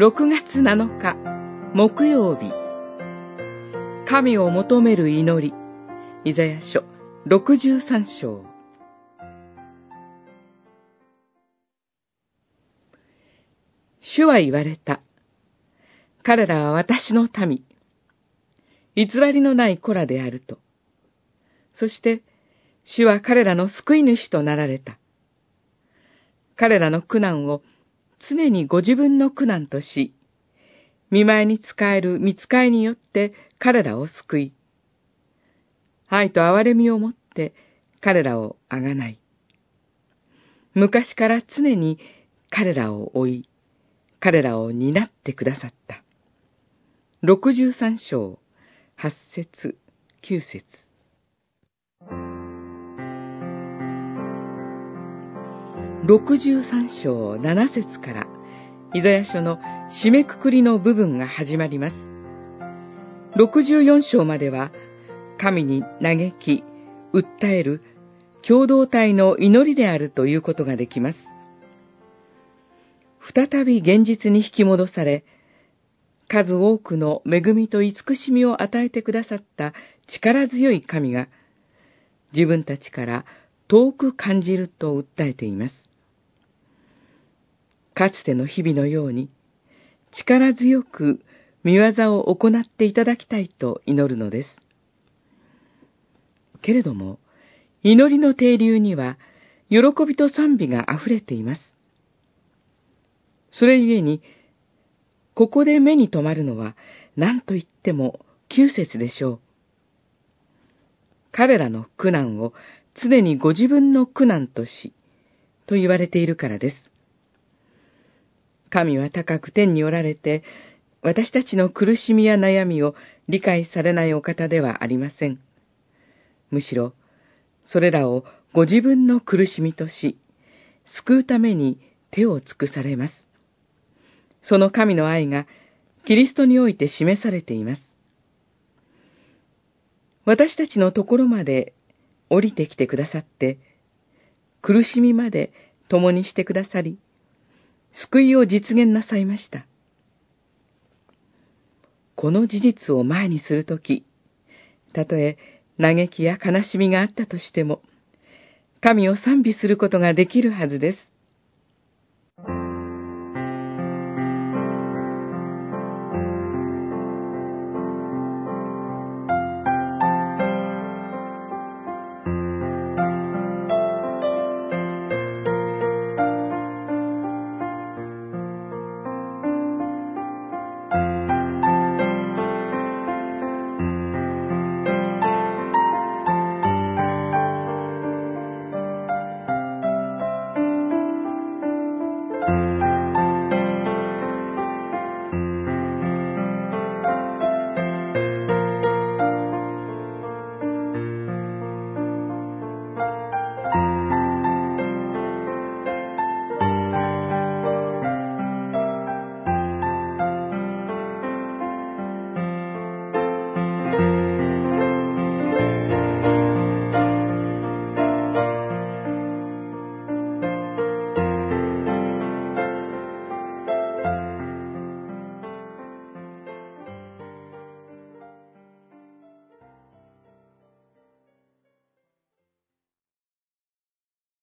6月7日木曜日神を求める祈りイザヤ書63章主は言われた。彼らは私の民。偽りのない子らであると。そして、主は彼らの救い主となられた。彼らの苦難を常にご自分の苦難とし、見舞いに使える見つかいによって彼らを救い、愛と憐れみをもって彼らをあがない。昔から常に彼らを追い、彼らを担ってくださった。六十三章、八節、九節。六十三章七節から、イザヤ書の締めくくりの部分が始まります。六十四章までは、神に嘆き、訴える共同体の祈りであるということができます。再び現実に引き戻され、数多くの恵みと慈しみを与えてくださった力強い神が、自分たちから遠く感じると訴えています。かつての日々のように、力強く見業を行っていただきたいと祈るのです。けれども、祈りの停留には、喜びと賛美が溢れています。それゆえに、ここで目に留まるのは、何と言っても、旧節でしょう。彼らの苦難を常にご自分の苦難とし、と言われているからです。神は高く天におられて、私たちの苦しみや悩みを理解されないお方ではありません。むしろ、それらをご自分の苦しみとし、救うために手を尽くされます。その神の愛がキリストにおいて示されています。私たちのところまで降りてきてくださって、苦しみまで共にしてくださり、救いを実現なさいました。この事実を前にするとき、たとえ嘆きや悲しみがあったとしても、神を賛美することができるはずです。